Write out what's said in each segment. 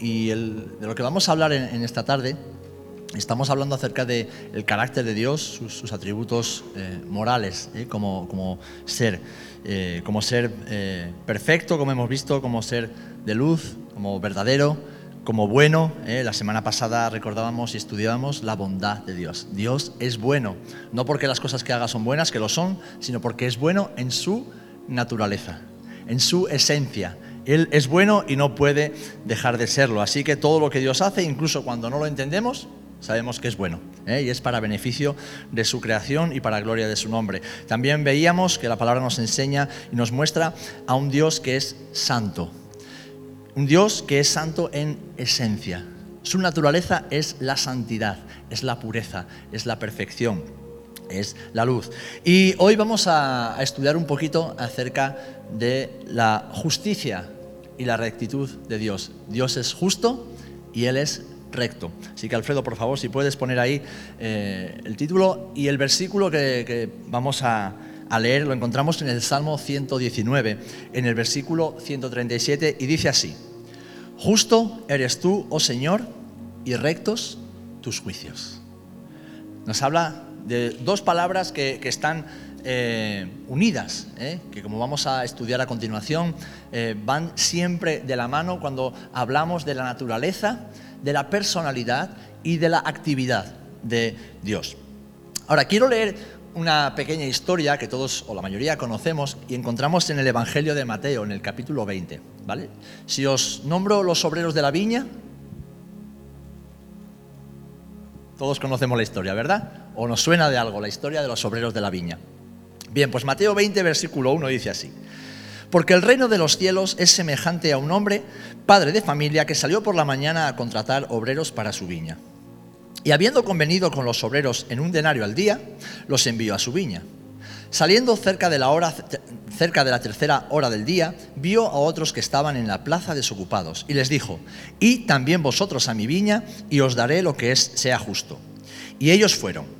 y de lo que vamos a hablar en, esta tarde, estamos hablando acerca del carácter de Dios, sus, atributos eh, morales, ¿eh? como, como, ser, eh, como ser perfecto, como hemos visto, como ser de luz, como verdadero, como bueno. La semana pasada recordábamos y estudiábamos la bondad de Dios. Dios es bueno, no porque las cosas que haga son buenas, que lo son, sino porque es bueno en su naturaleza, en su esencia él es bueno y no puede dejar de serlo. Así que todo lo que Dios hace, incluso cuando no lo entendemos, sabemos que es bueno ¿eh? y es para beneficio de su creación y para gloria de su nombre. También veíamos que la palabra nos enseña y nos muestra a un Dios que es santo, un Dios que es santo en esencia. Su naturaleza es la santidad, es la pureza, es la perfección, es la luz. Y hoy vamos a estudiar un poquito acerca de la justicia y la rectitud de Dios. Dios es justo y Él es recto. Así que Alfredo, por favor, si puedes poner ahí eh, el título y el versículo que, vamos a, leer, lo encontramos en el Salmo 119, en el versículo 137, y dice así, Justo eres tú, oh Señor, y rectos tus juicios. Nos habla de dos palabras que están eh, unidas, eh, que como vamos a estudiar a continuación, eh, van siempre de la mano cuando hablamos de la naturaleza, de la personalidad y de la actividad de Dios. Ahora, quiero leer una pequeña historia que todos o la mayoría conocemos y encontramos en el Evangelio de Mateo, en el capítulo 20. ¿vale? Si os nombro los obreros de la viña, todos conocemos la historia, ¿verdad? ¿O nos suena de algo la historia de los obreros de la viña? Bien, pues Mateo 20, versículo 1 dice así. Porque el reino de los cielos es semejante a un hombre, padre de familia, que salió por la mañana a contratar obreros para su viña. Y habiendo convenido con los obreros en un denario al día, los envió a su viña. Saliendo cerca de la hora cerca de la tercera hora del día, vio a otros que estaban en la plaza desocupados y les dijo: "Y también vosotros a mi viña y os daré lo que es sea justo." Y ellos fueron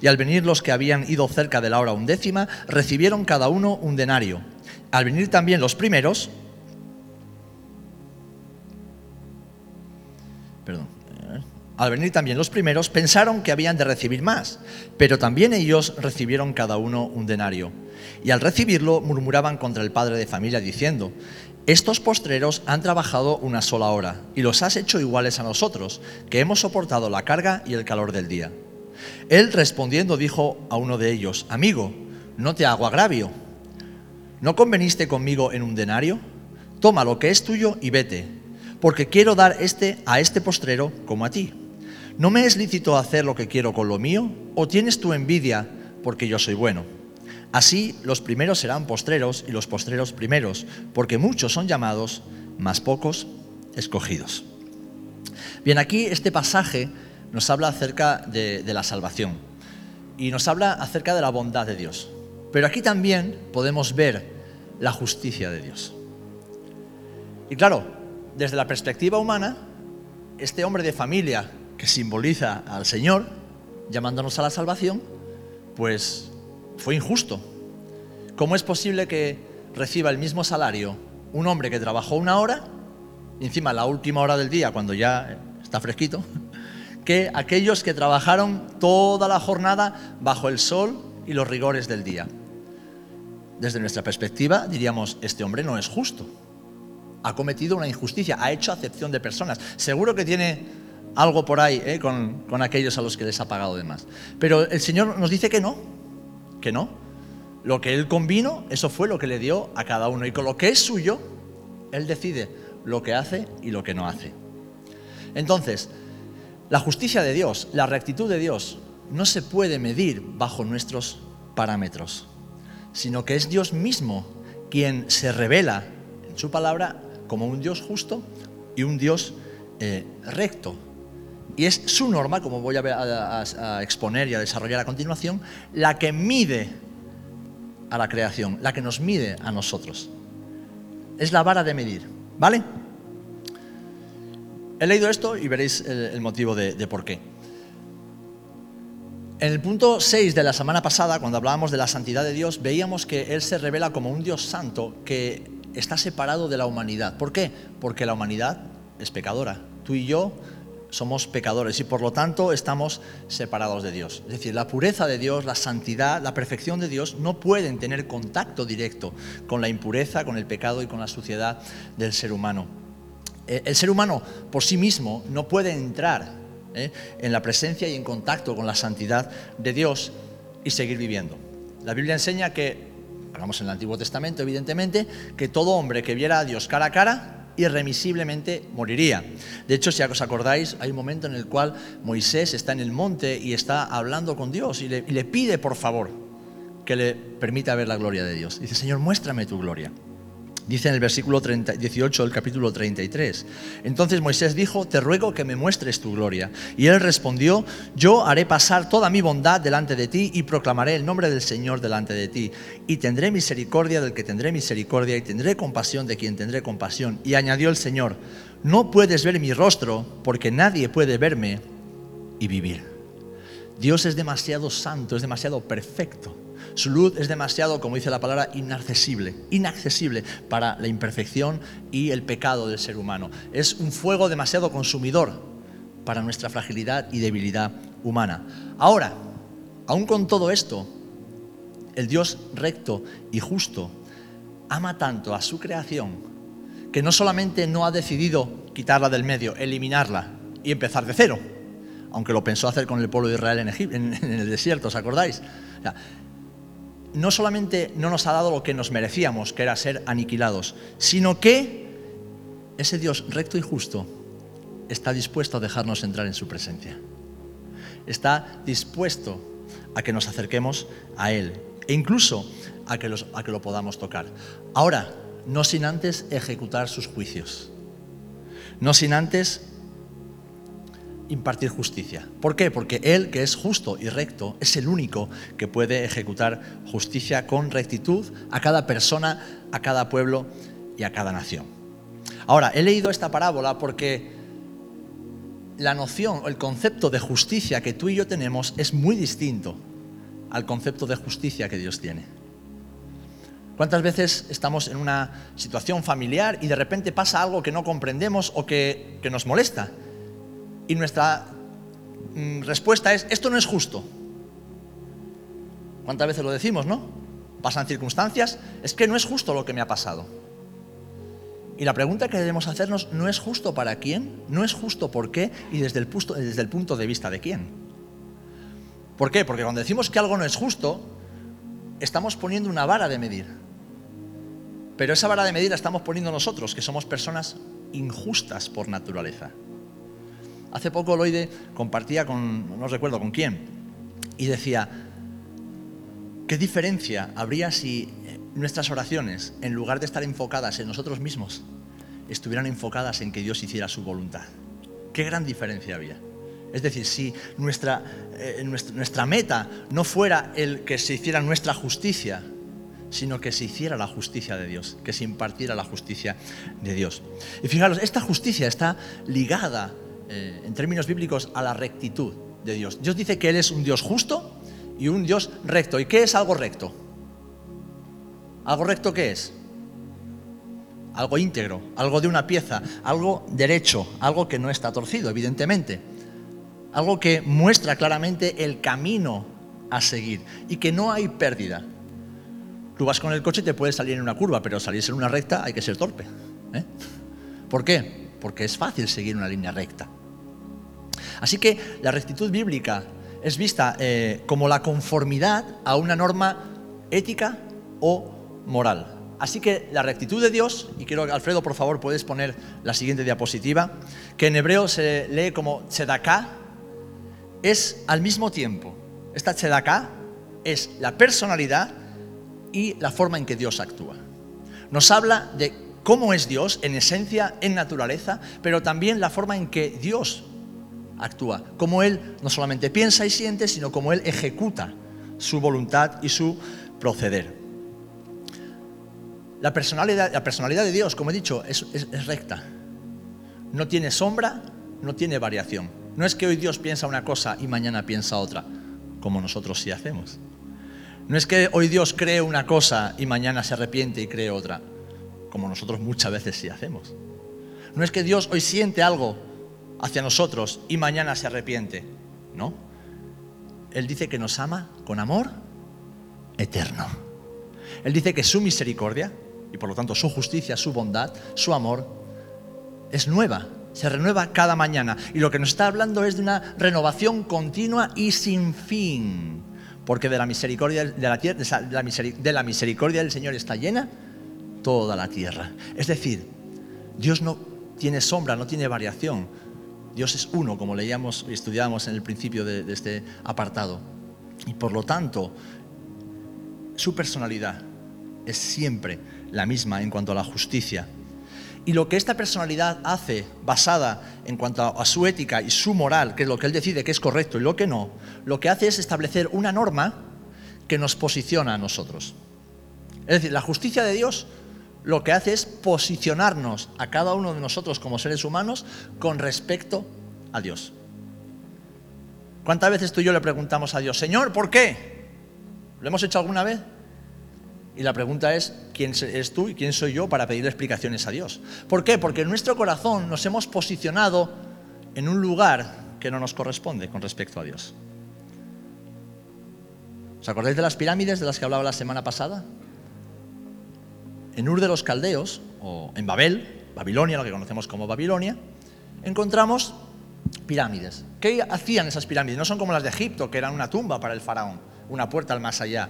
Y al venir los que habían ido cerca de la hora undécima, recibieron cada uno un denario. Al venir también los primeros, perdón, al venir también los primeros, pensaron que habían de recibir más, pero también ellos recibieron cada uno un denario. Y al recibirlo murmuraban contra el padre de familia diciendo, estos postreros han trabajado una sola hora y los has hecho iguales a nosotros, que hemos soportado la carga y el calor del día. Él respondiendo dijo a uno de ellos, amigo, no te hago agravio. ¿No conveniste conmigo en un denario? Toma lo que es tuyo y vete, porque quiero dar este a este postrero como a ti. ¿No me es lícito hacer lo que quiero con lo mío? ¿O tienes tu envidia porque yo soy bueno? Así los primeros serán postreros y los postreros primeros, porque muchos son llamados, mas pocos escogidos. Bien, aquí este pasaje nos habla acerca de, la salvación y nos habla acerca de la bondad de Dios. Pero aquí también podemos ver la justicia de Dios. Y claro, desde la perspectiva humana, este hombre de familia que simboliza al Señor, llamándonos a la salvación, pues fue injusto. ¿Cómo es posible que reciba el mismo salario un hombre que trabajó una hora, encima la última hora del día, cuando ya está fresquito, que aquellos que trabajaron toda la jornada bajo el sol y los rigores del día. Desde nuestra perspectiva diríamos, este hombre no es justo, ha cometido una injusticia, ha hecho acepción de personas. Seguro que tiene algo por ahí ¿eh? con, con aquellos a los que les ha pagado de más. Pero el Señor nos dice que no, que no. Lo que Él convino, eso fue lo que le dio a cada uno. Y con lo que es suyo, Él decide lo que hace y lo que no hace. Entonces, la justicia de Dios, la rectitud de Dios, no se puede medir bajo nuestros parámetros, sino que es Dios mismo quien se revela en su palabra como un Dios justo y un Dios eh, recto. Y es su norma, como voy a, exponer y a desarrollar a continuación, la que mide a la creación, la que nos mide a nosotros. Es la vara de medir, ¿vale? He leído esto y veréis el, motivo de, de por qué. En el punto 6 de la semana pasada, cuando hablábamos de la santidad de Dios, veíamos que Él se revela como un Dios santo que está separado de la humanidad. ¿Por qué? Porque la humanidad es pecadora. Tú y yo somos pecadores y por lo tanto estamos separados de Dios. Es decir, la pureza de Dios, la santidad, la perfección de Dios no pueden tener contacto directo con la impureza, con el pecado y con la suciedad del ser humano. Eh, el ser humano por sí mismo no puede entrar eh, en la presencia y en contacto con la santidad de Dios y seguir viviendo. La Biblia enseña que, hablamos en el Antiguo Testamento evidentemente, que todo hombre que viera a Dios cara a cara irremisiblemente moriría. De hecho, si os acordáis, hay un momento en el cual Moisés está en el monte y está hablando con Dios y le, y le pide, por favor, que le permita ver la gloria de Dios. Dice, Señor, muéstrame tu gloria. Dice en el versículo 18 del capítulo 33. Entonces Moisés dijo, te ruego que me muestres tu gloria. Y él respondió, yo haré pasar toda mi bondad delante de ti y proclamaré el nombre del Señor delante de ti. Y tendré misericordia del que tendré misericordia y tendré compasión de quien tendré compasión. Y añadió el Señor, no puedes ver mi rostro porque nadie puede verme y vivir. Dios es demasiado santo, es demasiado perfecto su luz es demasiado, como dice la palabra, inaccesible, inaccesible para la imperfección y el pecado del ser humano. Es un fuego demasiado consumidor para nuestra fragilidad y debilidad humana. Ahora, aún con todo esto, el Dios recto y justo ama tanto a su creación que no solamente no ha decidido quitarla del medio, eliminarla y empezar de cero, aunque lo pensó hacer con el pueblo de Israel en, el desierto, ¿os acordáis? No solamente no nos ha dado lo que nos merecíamos, que era ser aniquilados, sino que ese Dios recto y justo está dispuesto a dejarnos entrar en su presencia. Está dispuesto a que nos acerquemos a Él e incluso a que, lo podamos tocar. Ahora, no sin antes ejecutar sus juicios, no sin antes impartir justicia. ¿Por qué? Porque Él, que es justo y recto, es el único que puede ejecutar justicia con rectitud a cada persona, a cada pueblo y a cada nación. Ahora, he leído esta parábola porque la noción o el concepto de justicia que tú y yo tenemos es muy distinto al concepto de justicia que Dios tiene. ¿Cuántas veces estamos en una situación familiar y de repente pasa algo que no comprendemos o que, que nos molesta? Y nuestra mm, respuesta es, esto no es justo. ¿Cuántas veces lo decimos, no? Pasan circunstancias, es que no es justo lo que me ha pasado. Y la pregunta que debemos hacernos, ¿no es justo para quién? ¿No es justo por qué? Y desde el, punto, desde el punto de vista de quién. ¿Por qué? Porque cuando decimos que algo no es justo, estamos poniendo una vara de medir. Pero esa vara de medir la estamos poniendo nosotros, que somos personas injustas por naturaleza. Hace poco Loide compartía con, no recuerdo con quién, y decía, ¿qué diferencia habría si nuestras oraciones, en lugar de estar enfocadas en nosotros mismos, estuvieran enfocadas en que Dios hiciera su voluntad? ¿Qué gran diferencia había? Es decir, si nuestra, eh, nuestra, meta no fuera el que se hiciera nuestra justicia, sino que se hiciera la justicia de Dios, que se impartiera la justicia de Dios. Y fijaros, esta justicia está ligada eh, en términos bíblicos, a la rectitud de Dios. Dios dice que Él es un Dios justo y un Dios recto. ¿Y qué es algo recto? ¿Algo recto qué es? Algo íntegro, algo de una pieza, algo derecho, algo que no está torcido, evidentemente. Algo que muestra claramente el camino a seguir y que no hay pérdida. Tú vas con el coche y te puedes salir en una curva, pero salirse en una recta hay que ser torpe. ¿eh? ¿Por qué? Porque es fácil seguir una línea recta. Así que la rectitud bíblica es vista eh, como la conformidad a una norma ética o moral. Así que la rectitud de Dios, y quiero Alfredo, por favor, puedes poner la siguiente diapositiva, que en hebreo se lee como tzedaká, es al mismo tiempo, esta tzedaká es la personalidad y la forma en que Dios actúa. Nos habla de cómo es Dios en esencia, en naturaleza, pero también la forma en que Dios actúa, cómo Él no solamente piensa y siente, sino cómo Él ejecuta su voluntad y su proceder. La personalidad, la personalidad de Dios, como he dicho, es, es recta. No tiene sombra, no tiene variación. No es que hoy Dios piensa una cosa y mañana piensa otra, como nosotros sí hacemos. No es que hoy Dios cree una cosa y mañana se arrepiente y cree otra, como nosotros muchas veces sí hacemos. No es que Dios hoy siente algo hacia nosotros y mañana se arrepiente. No. Él dice que nos ama con amor eterno. Él dice que su misericordia, y por lo tanto su justicia, su bondad, su amor, es nueva, se renueva cada mañana. Y lo que nos está hablando es de una renovación continua y sin fin. Porque de la misericordia, de la, de la misericordia del Señor está llena toda la tierra. Es decir, Dios no tiene sombra, no tiene variación. Dios es uno, como leíamos y estudiábamos en el principio de, de este apartado. Y por lo tanto, su personalidad es siempre la misma en cuanto a la justicia. Y lo que esta personalidad hace, basada en cuanto a su ética y su moral, que es lo que él decide que es correcto y lo que no, lo que hace es establecer una norma que nos posiciona a nosotros. Es decir, la justicia de Dios lo que hace es posicionarnos a cada uno de nosotros como seres humanos con respecto a Dios. ¿Cuántas veces tú y yo le preguntamos a Dios, Señor, ¿por qué? ¿Lo hemos hecho alguna vez? Y la pregunta es, ¿quién eres tú y quién soy yo para pedir explicaciones a Dios? ¿Por qué? Porque en nuestro corazón nos hemos posicionado en un lugar que no nos corresponde con respecto a Dios. ¿Os acordáis de las pirámides de las que hablaba la semana pasada? En Ur de los Caldeos, o en Babel, Babilonia, lo que conocemos como Babilonia, encontramos pirámides. ¿Qué hacían esas pirámides? No son como las de Egipto, que eran una tumba para el faraón, una puerta al más allá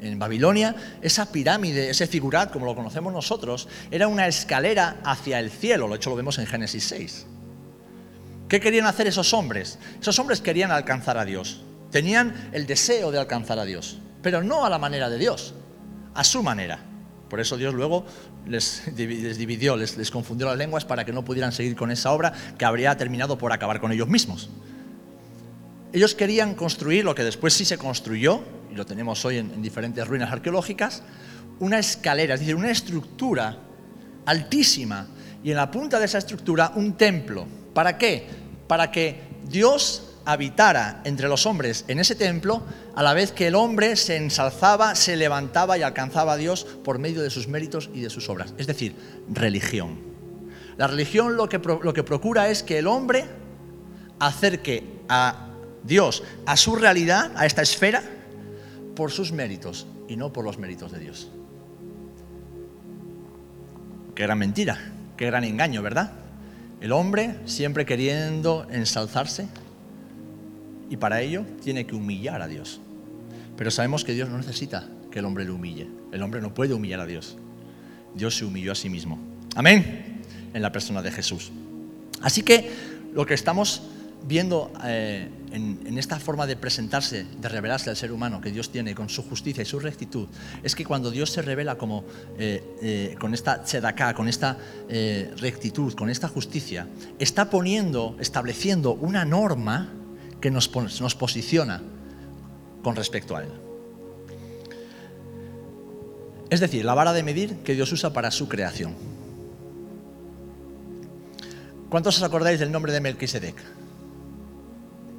en Babilonia, esa pirámide, ese figurat, como lo conocemos nosotros, era una escalera hacia el cielo. Lo hecho lo vemos en Génesis 6. ¿Qué querían hacer esos hombres? Esos hombres querían alcanzar a Dios. Tenían el deseo de alcanzar a Dios, pero no a la manera de Dios, a su manera. Por eso Dios luego les, dividió, les, confundió las lenguas para que no pudieran seguir con esa obra que habría terminado por acabar con ellos mismos. Ellos querían construir lo que después sí se construyó, lo tenemos hoy en, diferentes ruinas arqueológicas, una escalera, es decir, una estructura altísima y en la punta de esa estructura un templo. ¿Para qué? Para que Dios habitara entre los hombres en ese templo, a la vez que el hombre se ensalzaba, se levantaba y alcanzaba a Dios por medio de sus méritos y de sus obras. Es decir, religión. La religión lo que, lo que procura es que el hombre acerque a Dios a su realidad, a esta esfera, por sus méritos y no por los méritos de Dios. Qué gran mentira, qué gran engaño, ¿verdad? El hombre siempre queriendo ensalzarse y para ello tiene que humillar a Dios. Pero sabemos que Dios no necesita que el hombre le humille. El hombre no puede humillar a Dios. Dios se humilló a sí mismo. Amén. En la persona de Jesús. Así que lo que estamos viendo eh, en, esta forma de presentarse, de revelarse al ser humano que Dios tiene con su justicia y su rectitud, es que cuando Dios se revela como eh, eh, con esta tzedaká, con esta rectitud, con esta justicia, está poniendo, estableciendo una norma que nos, nos posiciona con respecto a Él. Es decir, la vara de medir que Dios usa para su creación. ¿Cuántos os acordáis del nombre de Melquisedec?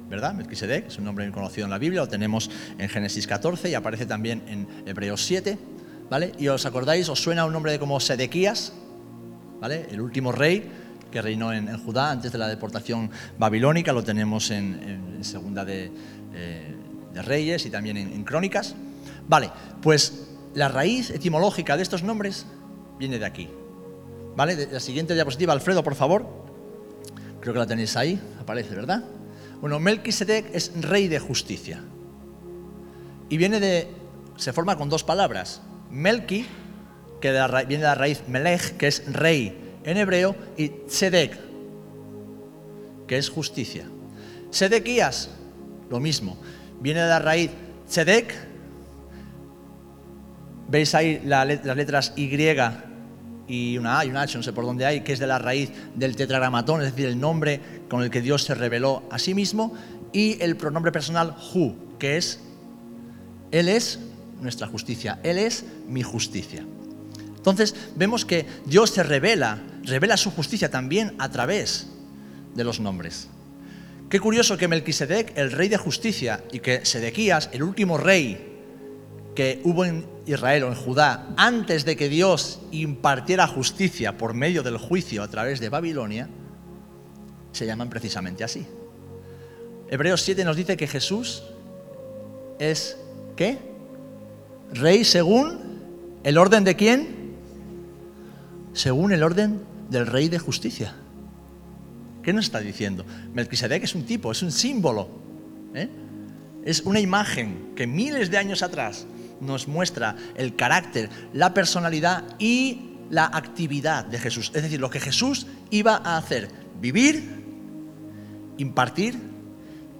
¿verdad? Melquisedec es un nombre muy conocido en la Biblia, lo tenemos en Génesis 14 y aparece también en Hebreos 7, ¿vale? Y os acordáis, os suena un nombre de como Sedequías, ¿vale? El último rey que reinó en, Judá antes de la deportación babilónica, lo tenemos en, Segunda de, eh, de, Reyes y también en, Crónicas. Vale, pues la raíz etimológica de estos nombres viene de aquí. ¿Vale? la siguiente diapositiva, Alfredo, por favor. Creo que la tenéis ahí, aparece, ¿verdad? Bueno, Melquisedec es rey de justicia. Y viene de. se forma con dos palabras. Melki, que viene de la raíz Melech, que es rey en hebreo, y Tzedek, que es justicia. Sedequías, lo mismo. Viene de la raíz Tzedek. Veis ahí las letras Y y una A y una H, no sé por dónde hay, que es de la raíz del tetragramatón, es decir, el nombre con el que Dios se reveló a sí mismo, y el pronombre personal Hu, que es Él es nuestra justicia, Él es mi justicia. Entonces vemos que Dios se revela, revela su justicia también a través de los nombres. Qué curioso que Melquisedec, el rey de justicia, y que Sedequías, el último rey que hubo en Israel o en Judá, antes de que Dios impartiera justicia por medio del juicio a través de Babilonia, se llaman precisamente así. Hebreos 7 nos dice que Jesús es, ¿qué? Rey según el orden de quién? Según el orden del rey de justicia. ¿Qué nos está diciendo? Melquisedec es un tipo, es un símbolo. ¿eh? Es una imagen que miles de años atrás nos muestra el carácter, la personalidad y la actividad de Jesús. Es decir, lo que Jesús iba a hacer, vivir, impartir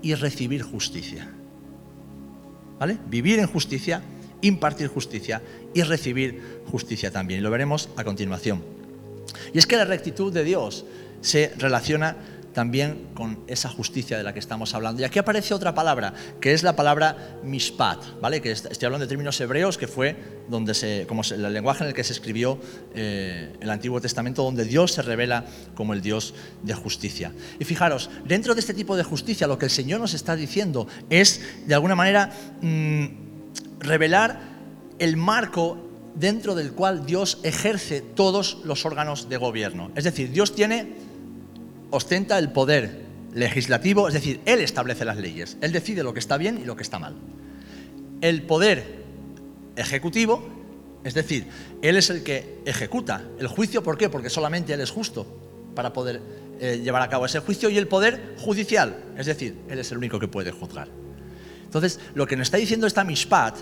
y recibir justicia. ¿Vale? Vivir en justicia, impartir justicia y recibir justicia también. Y lo veremos a continuación. Y es que la rectitud de Dios se relaciona también con esa justicia de la que estamos hablando. Y aquí aparece otra palabra, que es la palabra mishpat, ¿vale? Que estoy hablando de términos hebreos, que fue donde se, como el lenguaje en el que se escribió eh, el Antiguo Testamento, donde Dios se revela como el Dios de justicia. Y fijaros, dentro de este tipo de justicia, lo que el Señor nos está diciendo es, de alguna manera, mm, revelar el marco dentro del cual Dios ejerce todos los órganos de gobierno. Es decir, Dios tiene ostenta el poder legislativo, es decir, Él establece las leyes, Él decide lo que está bien y lo que está mal. El poder ejecutivo, es decir, Él es el que ejecuta el juicio, ¿por qué? Porque solamente Él es justo para poder eh, llevar a cabo ese juicio, y el poder judicial, es decir, Él es el único que puede juzgar. Entonces, lo que nos está diciendo esta Mishpat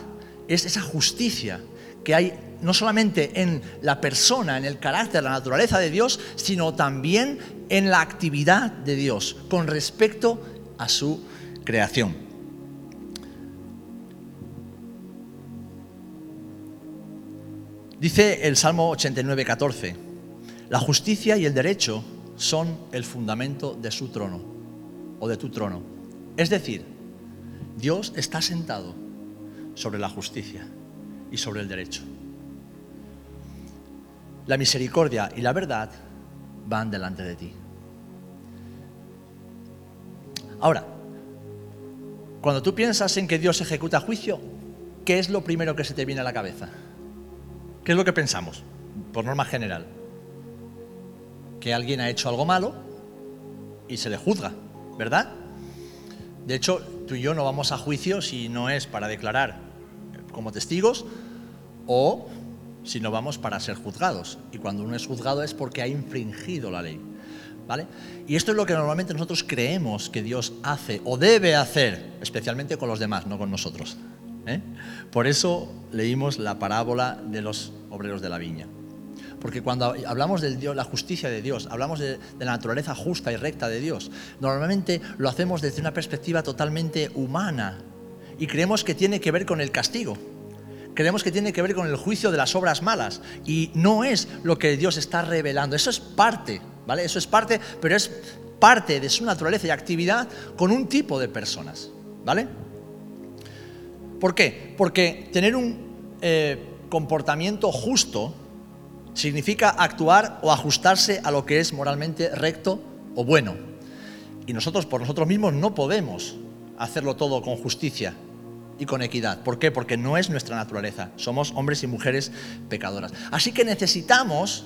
es esa justicia que hay no solamente en la persona, en el carácter, la naturaleza de Dios, sino también en la actividad de Dios con respecto a su creación. Dice el Salmo 89, 14, la justicia y el derecho son el fundamento de su trono o de tu trono. Es decir, Dios está sentado sobre la justicia y sobre el derecho. La misericordia y la verdad van delante de ti. Ahora, cuando tú piensas en que Dios ejecuta juicio, ¿qué es lo primero que se te viene a la cabeza? ¿Qué es lo que pensamos, por norma general? Que alguien ha hecho algo malo y se le juzga, ¿verdad? De hecho, tú y yo no vamos a juicio si no es para declarar como testigos o si no vamos para ser juzgados. Y cuando uno es juzgado es porque ha infringido la ley. ¿Vale? Y esto es lo que normalmente nosotros creemos que Dios hace o debe hacer, especialmente con los demás, no con nosotros. ¿eh? Por eso leímos la parábola de los obreros de la viña. Porque cuando hablamos de la justicia de Dios, hablamos de, la naturaleza justa y recta de Dios, normalmente lo hacemos desde una perspectiva totalmente humana y creemos que tiene que ver con el castigo creemos que tiene que ver con el juicio de las obras malas y no es lo que Dios está revelando. Eso es parte, ¿vale? Eso es parte, pero es parte de su naturaleza y actividad con un tipo de personas, ¿vale? ¿Por qué? Porque tener un eh, comportamiento justo significa actuar o ajustarse a lo que es moralmente recto o bueno. Y nosotros por nosotros mismos no podemos hacerlo todo con justicia y con equidad. ¿Por qué? Porque no es nuestra naturaleza. Somos hombres y mujeres pecadoras. Así que necesitamos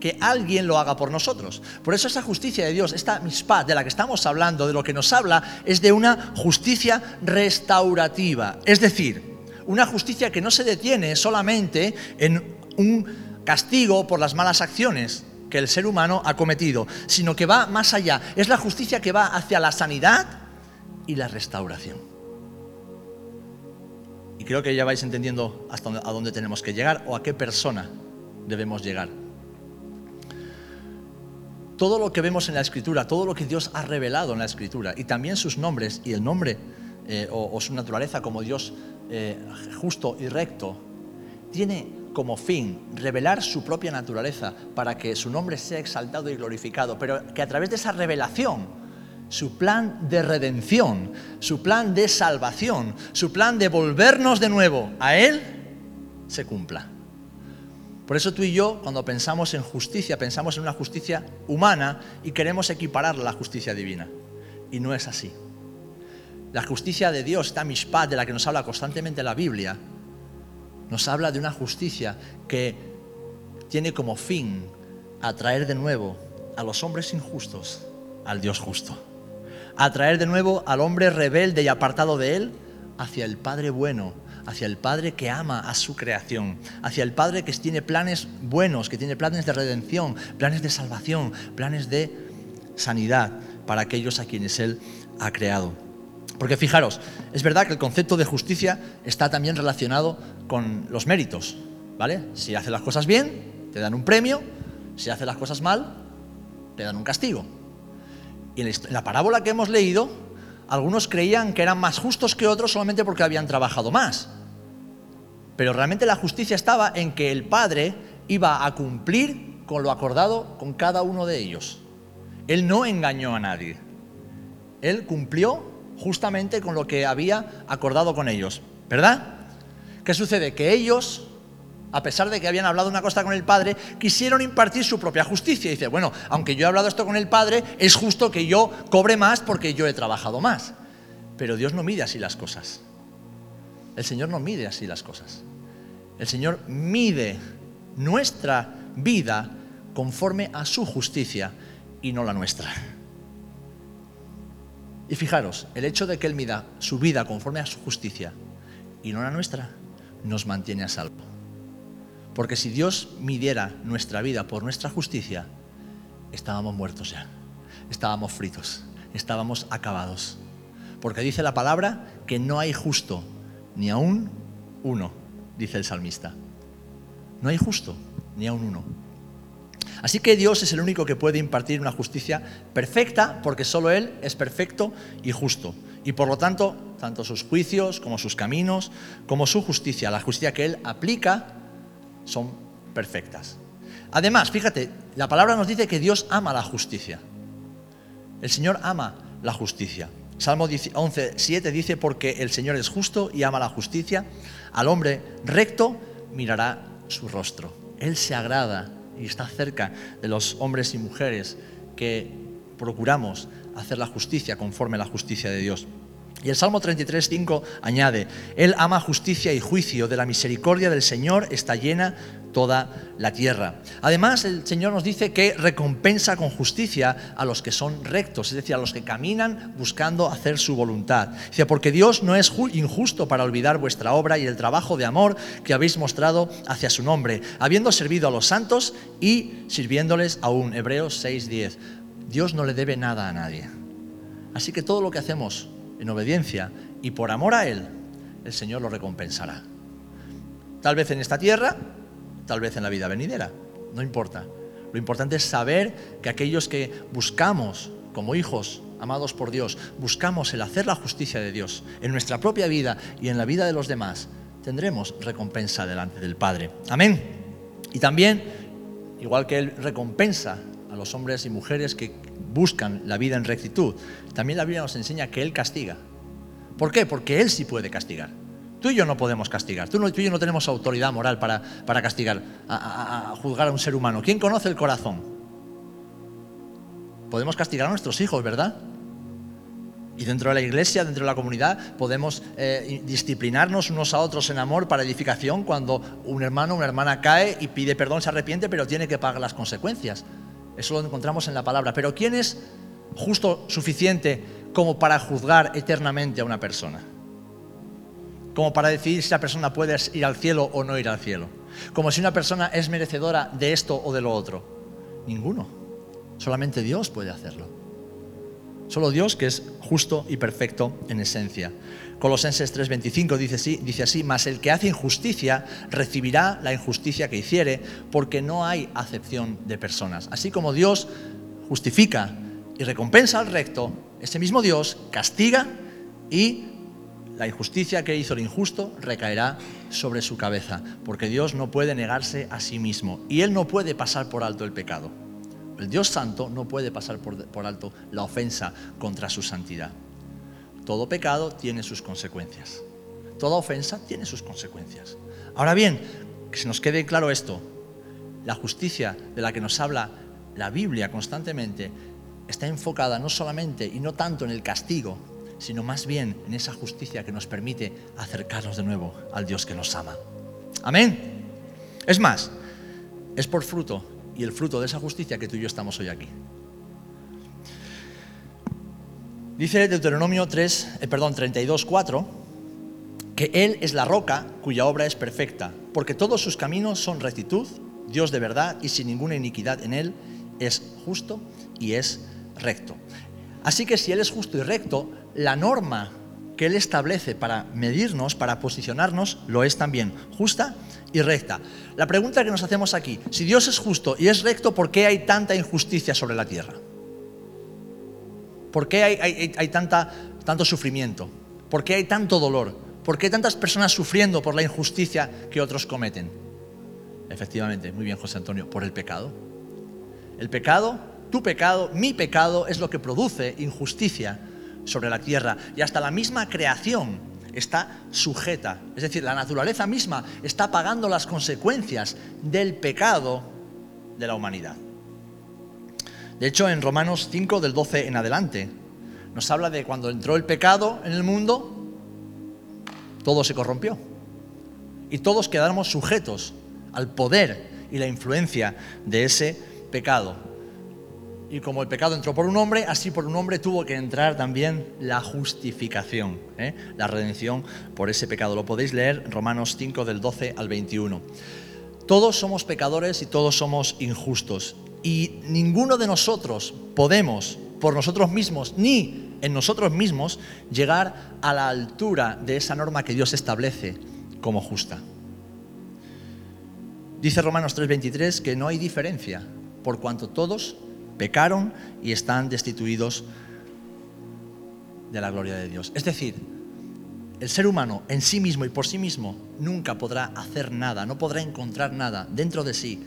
que alguien lo haga por nosotros. Por eso esa justicia de Dios, esta mispad de la que estamos hablando, de lo que nos habla, es de una justicia restaurativa. Es decir, una justicia que no se detiene solamente en un castigo por las malas acciones que el ser humano ha cometido, sino que va más allá. Es la justicia que va hacia la sanidad y la restauración. Y creo que ya vais entendiendo hasta a dónde tenemos que llegar o a qué persona debemos llegar. Todo lo que vemos en la Escritura, todo lo que Dios ha revelado en la Escritura, y también sus nombres y el nombre eh, o, su naturaleza como Dios eh, justo y recto, tiene como fin revelar su propia naturaleza para que su nombre sea exaltado y glorificado, pero que a través de esa revelación, su plan de redención, su plan de salvación, su plan de volvernos de nuevo a Él, se cumpla. Por eso tú y yo, cuando pensamos en justicia, pensamos en una justicia humana y queremos equipararla a la justicia divina. Y no es así. La justicia de Dios, esta mishpat de la que nos habla constantemente la Biblia, nos habla de una justicia que tiene como fin atraer de nuevo a los hombres injustos al Dios justo. Atraer de nuevo al hombre rebelde y apartado de Él hacia el Padre bueno, hacia el Padre que ama a su creación, hacia el Padre que tiene planes buenos, que tiene planes de redención, planes de salvación, planes de sanidad para aquellos a quienes Él ha creado. Porque fijaros, es verdad que el concepto de justicia está también relacionado con los méritos, ¿vale? Si haces las cosas bien, te dan un premio, si haces las cosas mal, te dan un castigo. En la parábola que hemos leído, algunos creían que eran más justos que otros solamente porque habían trabajado más. Pero realmente la justicia estaba en que el Padre iba a cumplir con lo acordado con cada uno de ellos. Él no engañó a nadie. Él cumplió justamente con lo que había acordado con ellos, ¿verdad? ¿Qué sucede? Que ellos, a pesar de que habían hablado una cosa con el Padre, quisieron impartir su propia justicia. Y dice, bueno, aunque yo he hablado esto con el Padre, es justo que yo cobre más porque yo he trabajado más. Pero Dios no mide así las cosas. El Señor no mide así las cosas. El Señor mide nuestra vida conforme a su justicia y no la nuestra. Y fijaros, el hecho de que Él mida su vida conforme a su justicia y no la nuestra, nos mantiene a salvo. Porque si Dios midiera nuestra vida por nuestra justicia, estábamos muertos ya, estábamos fritos, estábamos acabados. Porque dice la palabra que no hay justo, ni aún uno, dice el salmista. No hay justo, ni aún uno. Así que Dios es el único que puede impartir una justicia perfecta, porque solo Él es perfecto y justo. Y por lo tanto, tanto sus juicios como sus caminos, como su justicia, la justicia que Él aplica, son perfectas. Además, fíjate, la palabra nos dice que Dios ama la justicia. El Señor ama la justicia. Salmo 11, 7 dice, porque el Señor es justo y ama la justicia, al hombre recto mirará su rostro. Él se agrada y está cerca de los hombres y mujeres que procuramos hacer la justicia conforme a la justicia de Dios. Y el Salmo 33, 5 añade, Él ama justicia y juicio, de la misericordia del Señor está llena toda la tierra. Además, el Señor nos dice que recompensa con justicia a los que son rectos, es decir, a los que caminan buscando hacer su voluntad. Dice, porque Dios no es injusto para olvidar vuestra obra y el trabajo de amor que habéis mostrado hacia su nombre, habiendo servido a los santos y sirviéndoles aún. Hebreos 6:10. Dios no le debe nada a nadie. Así que todo lo que hacemos en obediencia y por amor a Él, el Señor lo recompensará. Tal vez en esta tierra, tal vez en la vida venidera, no importa. Lo importante es saber que aquellos que buscamos como hijos amados por Dios, buscamos el hacer la justicia de Dios en nuestra propia vida y en la vida de los demás, tendremos recompensa delante del Padre. Amén. Y también, igual que Él recompensa a los hombres y mujeres que buscan la vida en rectitud, también la Biblia nos enseña que Él castiga. ¿Por qué? Porque Él sí puede castigar. Tú y yo no podemos castigar. Tú, y yo no tenemos autoridad moral para, para castigar, a, juzgar a un ser humano. ¿Quién conoce el corazón? Podemos castigar a nuestros hijos, ¿verdad? Y dentro de la iglesia, dentro de la comunidad, podemos eh, disciplinarnos unos a otros en amor para edificación cuando un hermano o una hermana cae y pide perdón, se arrepiente, pero tiene que pagar las consecuencias. Eso lo encontramos en la palabra. Pero ¿quién es justo suficiente como para juzgar eternamente a una persona? Como para decidir si la persona puede ir al cielo o no ir al cielo. Como si una persona es merecedora de esto o de lo otro. Ninguno. Solamente Dios puede hacerlo. Solo Dios que es justo y perfecto en esencia. Colosenses 3:25 dice así, dice así, mas el que hace injusticia recibirá la injusticia que hiciere, porque no hay acepción de personas. Así como Dios justifica y recompensa al recto, ese mismo Dios castiga y la injusticia que hizo el injusto recaerá sobre su cabeza, porque Dios no puede negarse a sí mismo y Él no puede pasar por alto el pecado. El Dios Santo no puede pasar por, alto la ofensa contra su santidad. Todo pecado tiene sus consecuencias. Toda ofensa tiene sus consecuencias. Ahora bien, que se nos quede claro esto, la justicia de la que nos habla la Biblia constantemente está enfocada no solamente y no tanto en el castigo, sino más bien en esa justicia que nos permite acercarnos de nuevo al Dios que nos ama. Amén. Es más, es por fruto y el fruto de esa justicia que tú y yo estamos hoy aquí. Dice Deuteronomio 3, eh, perdón, 32, 4, que Él es la roca cuya obra es perfecta, porque todos sus caminos son rectitud, Dios de verdad y sin ninguna iniquidad en Él, es justo y es recto. Así que si Él es justo y recto, la norma que Él establece para medirnos, para posicionarnos, lo es también justa y recta. La pregunta que nos hacemos aquí, si Dios es justo y es recto, ¿por qué hay tanta injusticia sobre la tierra? ¿Por qué hay, tanta, tanto sufrimiento? ¿Por qué hay tanto dolor? ¿Por qué tantas personas sufriendo por la injusticia que otros cometen? Efectivamente, muy bien José Antonio, por el pecado. El pecado, tu pecado, mi pecado es lo que produce injusticia sobre la tierra y hasta la misma creación está sujeta. Es decir, la naturaleza misma está pagando las consecuencias del pecado de la humanidad. De hecho, en Romanos 5 del 12 en adelante, nos habla de cuando entró el pecado en el mundo, todo se corrompió. Y todos quedamos sujetos al poder y la influencia de ese pecado. Y como el pecado entró por un hombre, así por un hombre tuvo que entrar también la justificación, ¿eh? la redención por ese pecado. Lo podéis leer Romanos 5 del 12 al 21. Todos somos pecadores y todos somos injustos. Y ninguno de nosotros podemos, por nosotros mismos, ni en nosotros mismos, llegar a la altura de esa norma que Dios establece como justa. Dice Romanos 3:23 que no hay diferencia, por cuanto todos pecaron y están destituidos de la gloria de Dios. Es decir, el ser humano en sí mismo y por sí mismo nunca podrá hacer nada, no podrá encontrar nada dentro de sí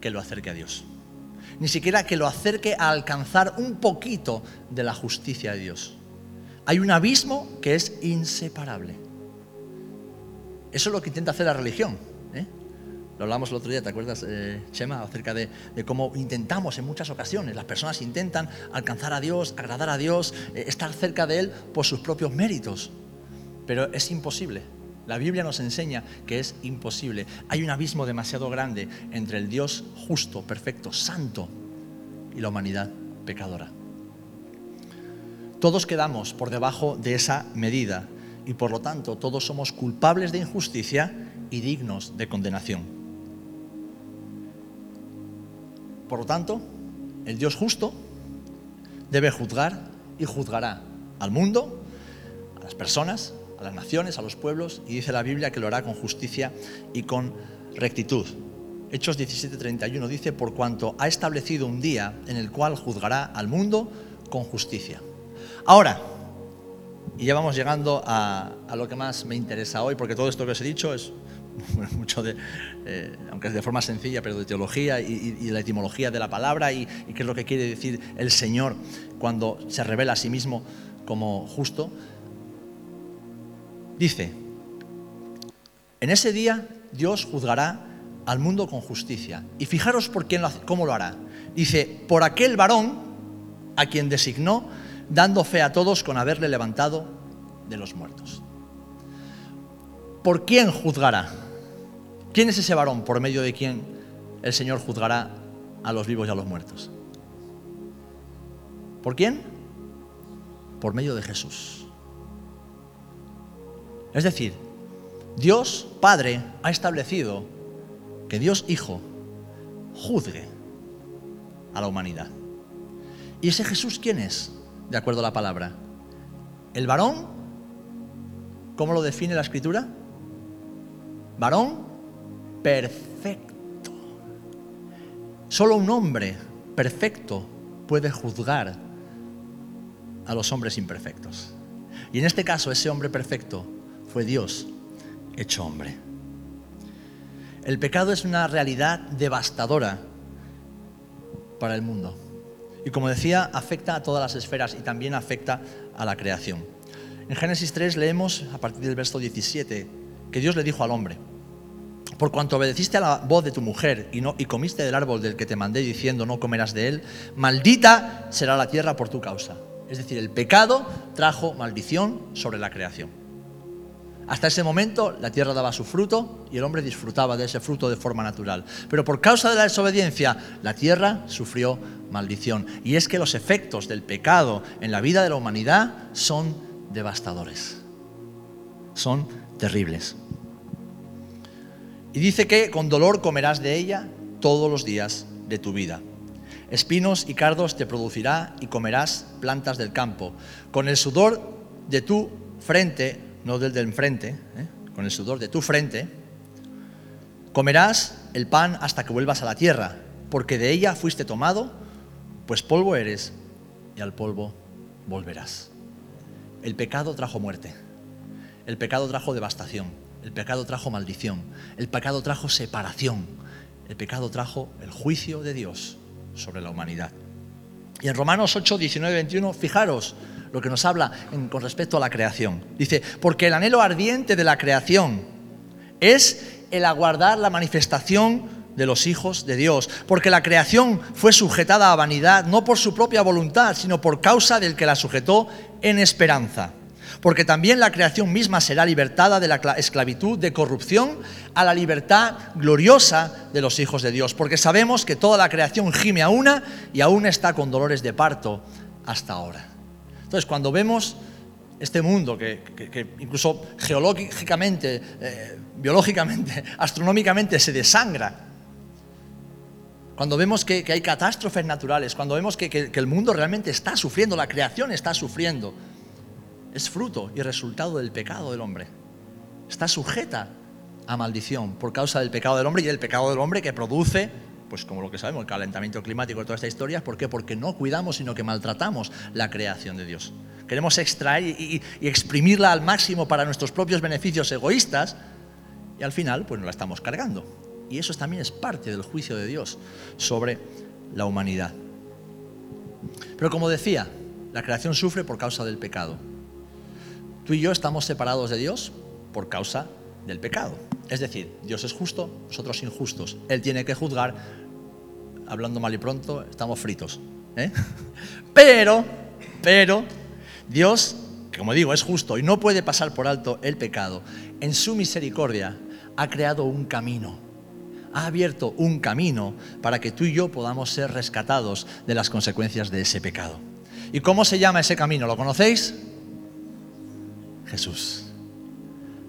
que lo acerque a Dios. Ni siquiera que lo acerque a alcanzar un poquito de la justicia de Dios. Hay un abismo que es inseparable. Eso es lo que intenta hacer la religión. ¿eh? Lo hablamos el otro día, ¿te acuerdas, eh, Chema? Acerca de, cómo intentamos en muchas ocasiones, las personas intentan alcanzar a Dios, agradar a Dios, eh, estar cerca de Él por sus propios méritos. Pero es imposible. La Biblia nos enseña que es imposible. Hay un abismo demasiado grande entre el Dios justo, perfecto, santo y la humanidad pecadora. Todos quedamos por debajo de esa medida y por lo tanto todos somos culpables de injusticia y dignos de condenación. Por lo tanto, el Dios justo debe juzgar y juzgará al mundo, a las personas, a las naciones, a los pueblos, y dice la Biblia que lo hará con justicia y con rectitud. Hechos 17:31 dice, por cuanto ha establecido un día en el cual juzgará al mundo con justicia. Ahora, y ya vamos llegando a, lo que más me interesa hoy, porque todo esto que os he dicho es mucho de, eh, aunque es de forma sencilla, pero de teología y, la etimología de la palabra y, qué es lo que quiere decir el Señor cuando se revela a sí mismo como justo. Dice, en ese día Dios juzgará al mundo con justicia. Y fijaros por quién lo cómo lo hará. Dice, por aquel varón a quien designó, dando fe a todos con haberle levantado de los muertos. ¿Por quién juzgará? ¿Quién es ese varón por medio de quien el Señor juzgará a los vivos y a los muertos? ¿Por quién? Por medio de Jesús. Es decir, Dios Padre ha establecido que Dios Hijo juzgue a la humanidad. ¿Y ese Jesús quién es? De acuerdo a la palabra. El varón, ¿cómo lo define la escritura? Varón perfecto. Solo un hombre perfecto puede juzgar a los hombres imperfectos. Y en este caso ese hombre perfecto fue Dios hecho hombre. El pecado es una realidad devastadora para el mundo. Y como decía, afecta a todas las esferas y también afecta a la creación. En Génesis 3 leemos a partir del verso 17 que Dios le dijo al hombre, por cuanto obedeciste a la voz de tu mujer y, no, y comiste del árbol del que te mandé diciendo no comerás de él, maldita será la tierra por tu causa. Es decir, el pecado trajo maldición sobre la creación. Hasta ese momento la tierra daba su fruto y el hombre disfrutaba de ese fruto de forma natural. Pero por causa de la desobediencia, la tierra sufrió maldición. Y es que los efectos del pecado en la vida de la humanidad son devastadores. Son terribles. Y dice que con dolor comerás de ella todos los días de tu vida. Espinos y cardos te producirá y comerás plantas del campo. Con el sudor de tu frente, no del del enfrente, ¿eh? con el sudor de tu frente, comerás el pan hasta que vuelvas a la tierra, porque de ella fuiste tomado, pues polvo eres y al polvo volverás. El pecado trajo muerte, el pecado trajo devastación, el pecado trajo maldición, el pecado trajo separación, el pecado trajo el juicio de Dios sobre la humanidad. Y en Romanos 8, 19, 21, fijaros lo que nos habla con respecto a la creación. Dice, porque el anhelo ardiente de la creación es el aguardar la manifestación de los hijos de Dios, porque la creación fue sujetada a vanidad no por su propia voluntad, sino por causa del que la sujetó en esperanza porque también la creación misma será libertada de la esclavitud de corrupción a la libertad gloriosa de los hijos de Dios, porque sabemos que toda la creación gime a una y aún está con dolores de parto hasta ahora. Entonces, cuando vemos este mundo que, incluso geológicamente, eh, biológicamente, astronómicamente se desangra, cuando vemos que, hay catástrofes naturales, cuando vemos que el mundo realmente está sufriendo, la creación está sufriendo, es fruto y resultado del pecado del hombre. Está sujeta a maldición por causa del pecado del hombre y del pecado del hombre que produce, pues como lo que sabemos, el calentamiento climático toda esta historia. ¿Por qué? Porque no cuidamos, sino que maltratamos la creación de Dios. Queremos extraer y, y exprimirla al máximo para nuestros propios beneficios egoístas y al final, pues nos la estamos cargando. Y eso también es parte del juicio de Dios sobre la humanidad. Pero como decía, la creación sufre por causa del pecado. Tú y yo estamos separados de Dios por causa del pecado. Es decir, Dios es justo, nosotros injustos. Él tiene que juzgar. Hablando mal y pronto, estamos fritos. ¿eh? Pero, pero, Dios, como digo, es justo y no puede pasar por alto el pecado, en su misericordia ha creado un camino. Ha abierto un camino para que tú y yo podamos ser rescatados de las consecuencias de ese pecado. ¿Y cómo se llama ese camino? ¿Lo conocéis? Jesús.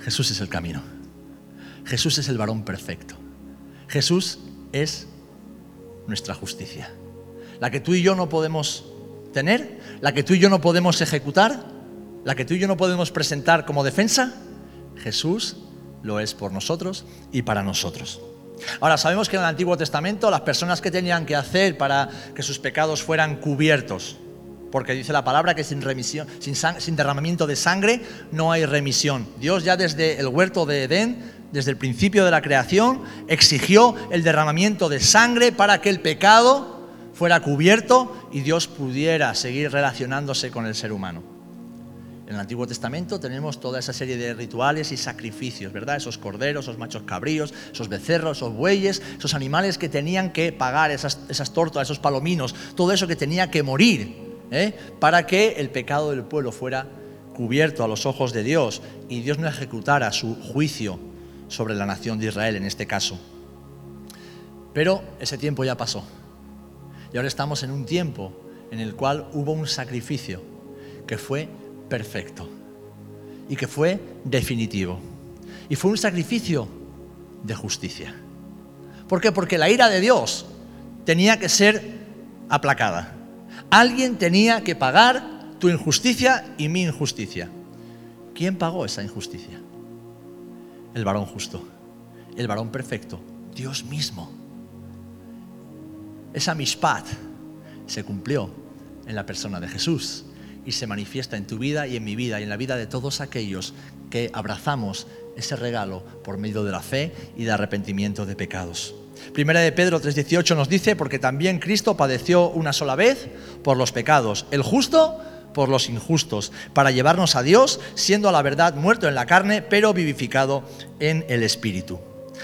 Jesús es el camino. Jesús es el varón perfecto. Jesús es nuestra justicia. La que tú y yo no podemos tener, la que tú y yo no podemos ejecutar, la que tú y yo no podemos presentar como defensa, Jesús lo es por nosotros y para nosotros. Ahora, sabemos que en el Antiguo Testamento las personas que tenían que hacer para que sus pecados fueran cubiertos, porque dice la palabra que sin, remisión, sin, derramamiento de sangre no hay remisión. Dios ya desde el huerto de Edén, desde el principio de la creación, exigió el derramamiento de sangre para que el pecado fuera cubierto y Dios pudiera seguir relacionándose con el ser humano. En el Antiguo Testamento tenemos toda esa serie de rituales y sacrificios, ¿verdad? Esos corderos, esos machos cabríos, esos becerros, esos bueyes, esos animales que tenían que pagar, esas, esas tortas, esos palominos, todo eso que tenía que morir ¿eh? para que el pecado del pueblo fuera cubierto a los ojos de Dios y Dios no ejecutara su juicio sobre la nación de Israel en este caso. Pero ese tiempo ya pasó. Y ahora estamos en un tiempo en el cual hubo un sacrificio que fue perfecto y que fue definitivo. Y fue un sacrificio de justicia. ¿Por qué? Porque la ira de Dios tenía que ser aplacada. Alguien tenía que pagar tu injusticia y mi injusticia. ¿Quién pagó esa injusticia? El varón justo, el varón perfecto, Dios mismo. Esa mishpat se cumplió en la persona de Jesús y se manifiesta en tu vida y en mi vida y en la vida de todos aquellos que abrazamos ese regalo por medio de la fe y de arrepentimiento de pecados. Primera de Pedro 3:18 nos dice, porque también Cristo padeció una sola vez por los pecados, el justo por los injustos, para llevarnos a Dios, siendo a la verdad muerto en la carne, pero vivificado en el Espíritu.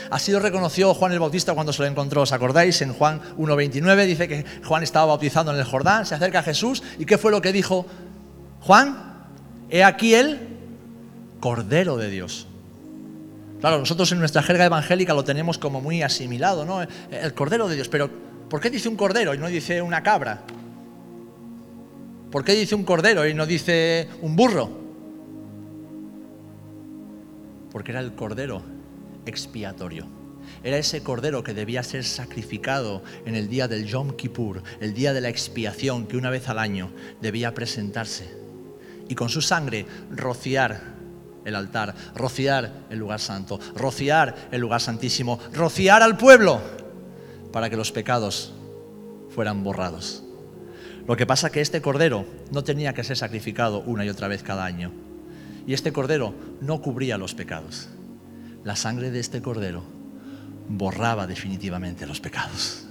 Así lo reconoció Juan el Bautista cuando se lo encontró. ¿Os acordáis? En Juan 1.29 dice que Juan estaba bautizando en el Jordán, se acerca a Jesús y ¿qué fue lo que dijo Juan? He aquí el Cordero de Dios. Claro, nosotros en nuestra jerga evangélica lo tenemos como muy asimilado, ¿no? El Cordero de Dios. Pero ¿por qué dice un cordero y no dice una cabra? ¿Por qué dice un cordero y no dice un burro? Porque era el cordero expiatorio. Era ese cordero que debía ser sacrificado en el día del Yom Kippur, el día de la expiación que una vez al año debía presentarse y con su sangre rociar el altar, rociar el lugar santo, rociar el lugar santísimo, rociar al pueblo para que los pecados fueran borrados. Lo que pasa es que este cordero no tenía que ser sacrificado una y otra vez cada año. Y este cordero no cubría los pecados la sangre de este cordero borraba definitivamente los pecados.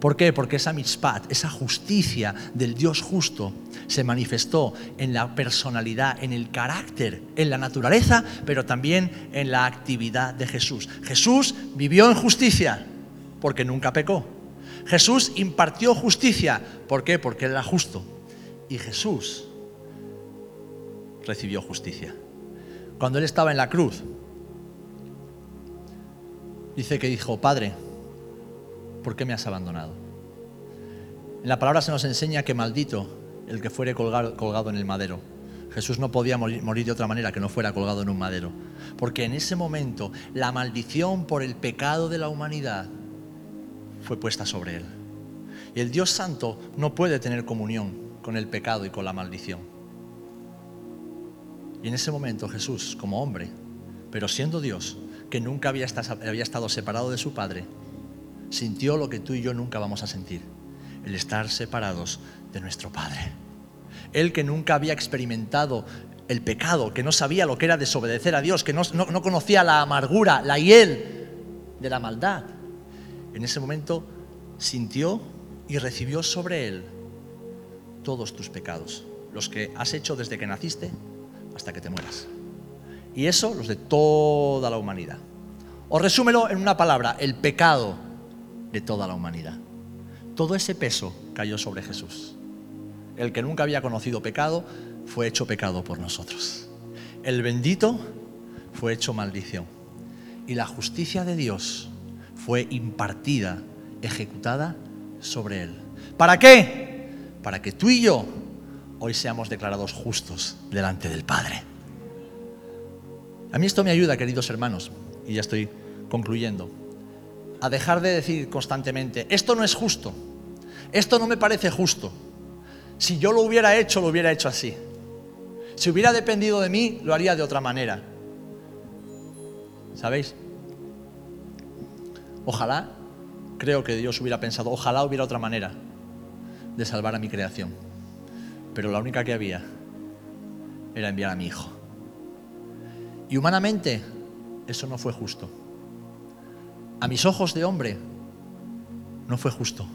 ¿Por qué? Porque esa mitzpat, esa justicia del Dios justo, se manifestó en la personalidad, en el carácter, en la naturaleza, pero también en la actividad de Jesús. Jesús vivió en justicia porque nunca pecó. Jesús impartió justicia. ¿Por qué? Porque era justo. Y Jesús recibió justicia cuando él estaba en la cruz, dice que dijo, Padre, ¿por qué me has abandonado? En la palabra se nos enseña que maldito el que fuere colgado, en el madero. Jesús no podía morir de otra manera que no fuera colgado en un madero. Porque en ese momento la maldición por el pecado de la humanidad fue puesta sobre él. Y el Dios Santo no puede tener comunión con el pecado y con la maldición. Y en ese momento Jesús, como hombre, pero siendo Dios, que nunca había estado separado de su Padre, sintió lo que tú y yo nunca vamos a sentir, el estar separados de nuestro Padre. Él que nunca había experimentado el pecado, que no sabía lo que era desobedecer a Dios, que no, no conocía la amargura, la hiel de la maldad, en ese momento sintió y recibió sobre él todos tus pecados, los que has hecho desde que naciste hasta que te mueras. Y eso los de toda la humanidad. O resúmelo en una palabra, el pecado de toda la humanidad. Todo ese peso cayó sobre Jesús. El que nunca había conocido pecado fue hecho pecado por nosotros. El bendito fue hecho maldición. Y la justicia de Dios fue impartida, ejecutada sobre él. ¿Para qué? Para que tú y yo hoy seamos declarados justos delante del Padre. A mí esto me ayuda, queridos hermanos, y ya estoy concluyendo, a dejar de decir constantemente, esto no es justo, esto no me parece justo. Si yo lo hubiera hecho, lo hubiera hecho así. Si hubiera dependido de mí, lo haría de otra manera. ¿Sabéis? Ojalá, creo que Dios hubiera pensado, ojalá hubiera otra manera de salvar a mi creación pero la única que había era enviar a mi hijo. Y humanamente eso no fue justo. A mis ojos de hombre no fue justo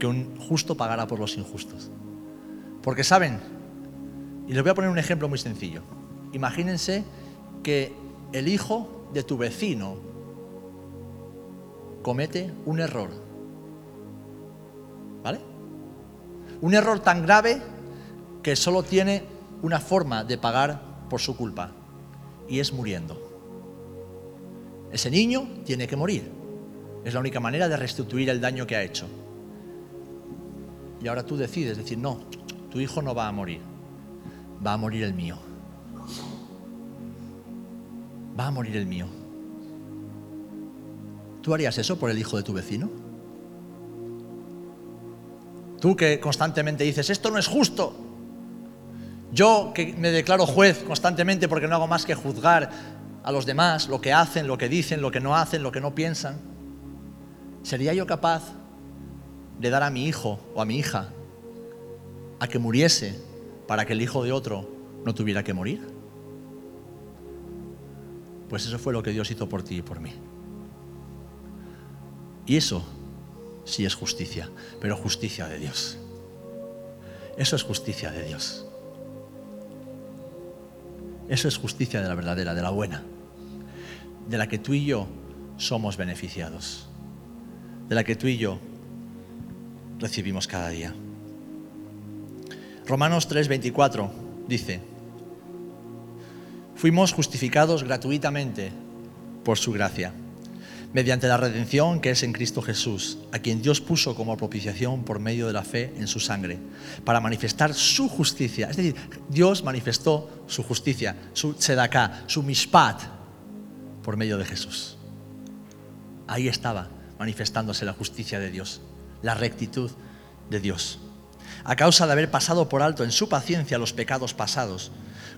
que un justo pagara por los injustos. Porque saben, y les voy a poner un ejemplo muy sencillo. Imagínense que el hijo de tu vecino comete un error. ¿Vale? Un error tan grave que solo tiene una forma de pagar por su culpa y es muriendo. Ese niño tiene que morir. Es la única manera de restituir el daño que ha hecho. Y ahora tú decides decir, no, tu hijo no va a morir, va a morir el mío. Va a morir el mío. ¿Tú harías eso por el hijo de tu vecino? Tú que constantemente dices, esto no es justo, yo que me declaro juez constantemente porque no hago más que juzgar a los demás, lo que hacen, lo que dicen, lo que no hacen, lo que no piensan, ¿sería yo capaz de dar a mi hijo o a mi hija a que muriese para que el hijo de otro no tuviera que morir? Pues eso fue lo que Dios hizo por ti y por mí. Y eso sí es justicia, pero justicia de Dios. Eso es justicia de Dios. Eso es justicia de la verdadera, de la buena, de la que tú y yo somos beneficiados, de la que tú y yo recibimos cada día. Romanos 3:24 dice, fuimos justificados gratuitamente por su gracia mediante la redención que es en Cristo Jesús, a quien Dios puso como propiciación por medio de la fe en su sangre, para manifestar su justicia. Es decir, Dios manifestó su justicia, su tzedaká, su mishpat, por medio de Jesús. Ahí estaba manifestándose la justicia de Dios, la rectitud de Dios. A causa de haber pasado por alto en su paciencia los pecados pasados,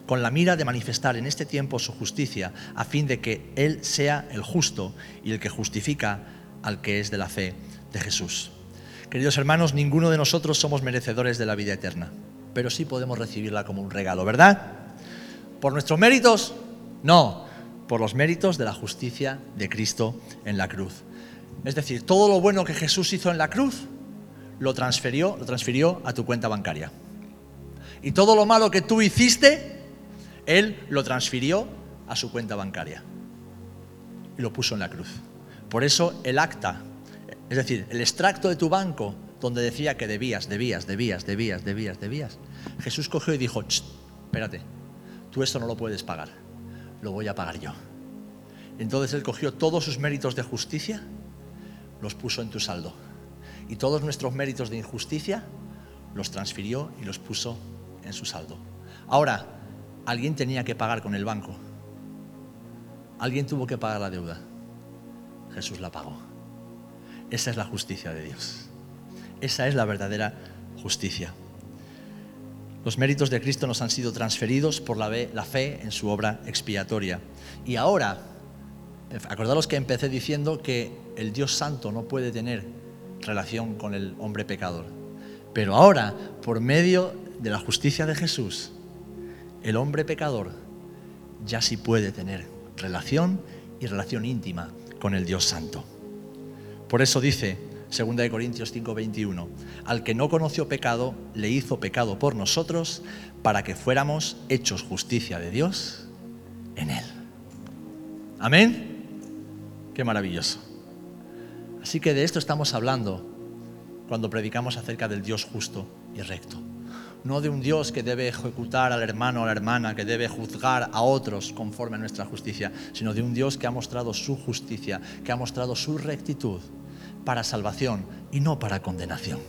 con la mira de manifestar en este tiempo su justicia, a fin de que Él sea el justo y el que justifica al que es de la fe de Jesús. Queridos hermanos, ninguno de nosotros somos merecedores de la vida eterna, pero sí podemos recibirla como un regalo, ¿verdad? ¿Por nuestros méritos? No, por los méritos de la justicia de Cristo en la cruz. Es decir, todo lo bueno que Jesús hizo en la cruz lo transfirió, lo transfirió a tu cuenta bancaria. Y todo lo malo que tú hiciste él lo transfirió a su cuenta bancaria y lo puso en la cruz. Por eso el acta, es decir, el extracto de tu banco donde decía que debías, debías, debías, debías, debías, debías, Jesús cogió y dijo, espérate, tú esto no lo puedes pagar, lo voy a pagar yo. Entonces Él cogió todos sus méritos de justicia, los puso en tu saldo. Y todos nuestros méritos de injusticia los transfirió y los puso en su saldo. Ahora, alguien tenía que pagar con el banco. Alguien tuvo que pagar la deuda. Jesús la pagó. Esa es la justicia de Dios. Esa es la verdadera justicia. Los méritos de Cristo nos han sido transferidos por la, fe en su obra expiatoria. Y ahora, acordaros que empecé diciendo que el Dios Santo no puede tener relación con el hombre pecador. Pero ahora, por medio de la justicia de Jesús, el hombre pecador ya sí puede tener relación y relación íntima con el Dios Santo. Por eso dice 2 Corintios 5:21, al que no conoció pecado, le hizo pecado por nosotros para que fuéramos hechos justicia de Dios en él. Amén. Qué maravilloso. Así que de esto estamos hablando cuando predicamos acerca del Dios justo y recto no de un Dios que debe ejecutar al hermano o a la hermana, que debe juzgar a otros conforme a nuestra justicia, sino de un Dios que ha mostrado su justicia, que ha mostrado su rectitud para salvación y no para condenación.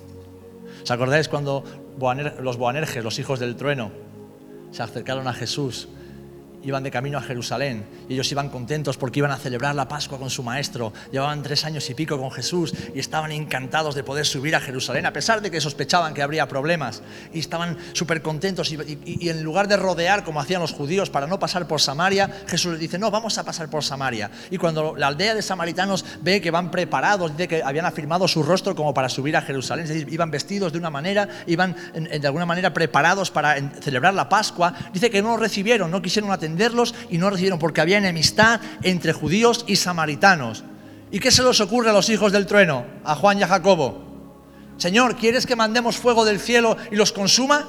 ¿Os acordáis cuando los Boanerges, los hijos del trueno, se acercaron a Jesús iban de camino a Jerusalén y ellos iban contentos porque iban a celebrar la Pascua con su maestro. Llevaban tres años y pico con Jesús y estaban encantados de poder subir a Jerusalén, a pesar de que sospechaban que habría problemas. Y estaban súper contentos y, en lugar de rodear como hacían los judíos para no pasar por Samaria, Jesús les dice, no, vamos a pasar por Samaria. Y cuando la aldea de samaritanos ve que van preparados, dice que habían afirmado su rostro como para subir a Jerusalén, es decir, iban vestidos de una manera, iban de alguna manera preparados para celebrar la Pascua, dice que no lo recibieron, no quisieron atender y no recibieron porque había enemistad entre judíos y samaritanos. ¿Y qué se les ocurre a los hijos del trueno, a Juan y a Jacobo? Señor, ¿quieres que mandemos fuego del cielo y los consuma?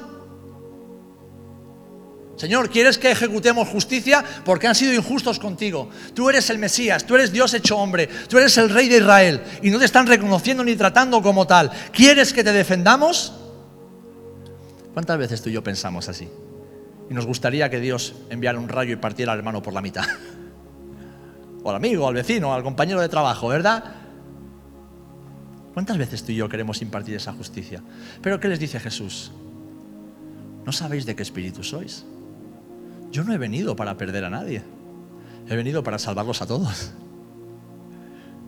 Señor, ¿quieres que ejecutemos justicia? Porque han sido injustos contigo. Tú eres el Mesías, tú eres Dios hecho hombre, tú eres el rey de Israel y no te están reconociendo ni tratando como tal. ¿Quieres que te defendamos? ¿Cuántas veces tú y yo pensamos así? Y nos gustaría que Dios enviara un rayo y partiera al hermano por la mitad. o al amigo, al vecino, al compañero de trabajo, ¿verdad? ¿Cuántas veces tú y yo queremos impartir esa justicia? Pero ¿qué les dice Jesús? ¿No sabéis de qué espíritu sois? Yo no he venido para perder a nadie. He venido para salvarlos a todos.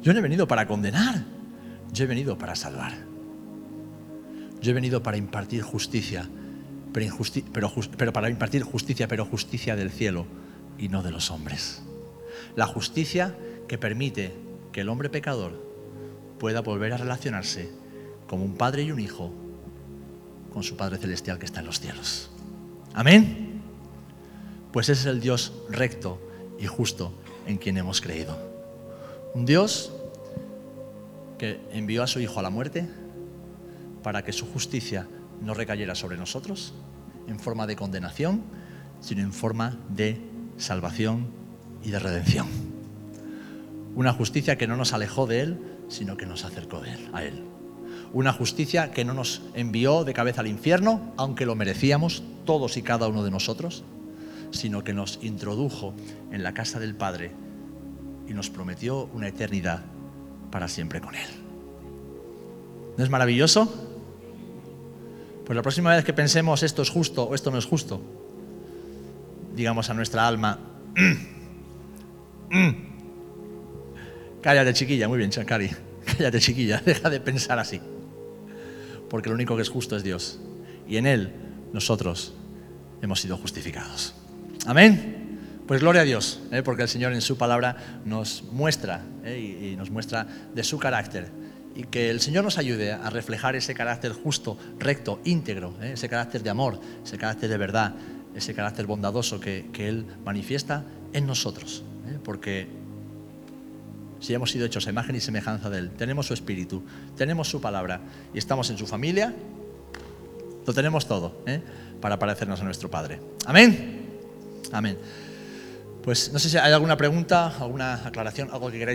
Yo no he venido para condenar. Yo he venido para salvar. Yo he venido para impartir justicia pero, para impartir justicia, pero justicia del cielo y no de los hombres. La justicia que permite que el hombre pecador pueda volver a relacionarse como un padre y un hijo con su Padre Celestial que está en los cielos. Amén. Pues ese es el Dios recto y justo en quien hemos creído. Un Dios que envió a su Hijo a la muerte para que su justicia no recayera sobre nosotros en forma de condenación, sino en forma de salvación y de redención. Una justicia que no nos alejó de Él, sino que nos acercó a Él. Una justicia que no nos envió de cabeza al infierno, aunque lo merecíamos todos y cada uno de nosotros, sino que nos introdujo en la casa del Padre y nos prometió una eternidad para siempre con Él. ¿No es maravilloso? Pues la próxima vez que pensemos esto es justo o esto no es justo, digamos a nuestra alma, mm, mm, cállate chiquilla, muy bien, Chancari, cállate chiquilla, deja de pensar así, porque lo único que es justo es Dios y en Él nosotros hemos sido justificados. Amén. Pues gloria a Dios, ¿eh? porque el Señor en su palabra nos muestra ¿eh? y nos muestra de su carácter y que el Señor nos ayude a reflejar ese carácter justo, recto, íntegro, ¿eh? ese carácter de amor, ese carácter de verdad, ese carácter bondadoso que, Él manifiesta en nosotros. ¿eh? Porque si hemos sido hechos a imagen y semejanza de Él, tenemos su espíritu, tenemos su palabra y estamos en su familia, lo tenemos todo ¿eh? para parecernos a nuestro Padre. Amén. Amén. Pues no sé si hay alguna pregunta, alguna aclaración, algo que queráis.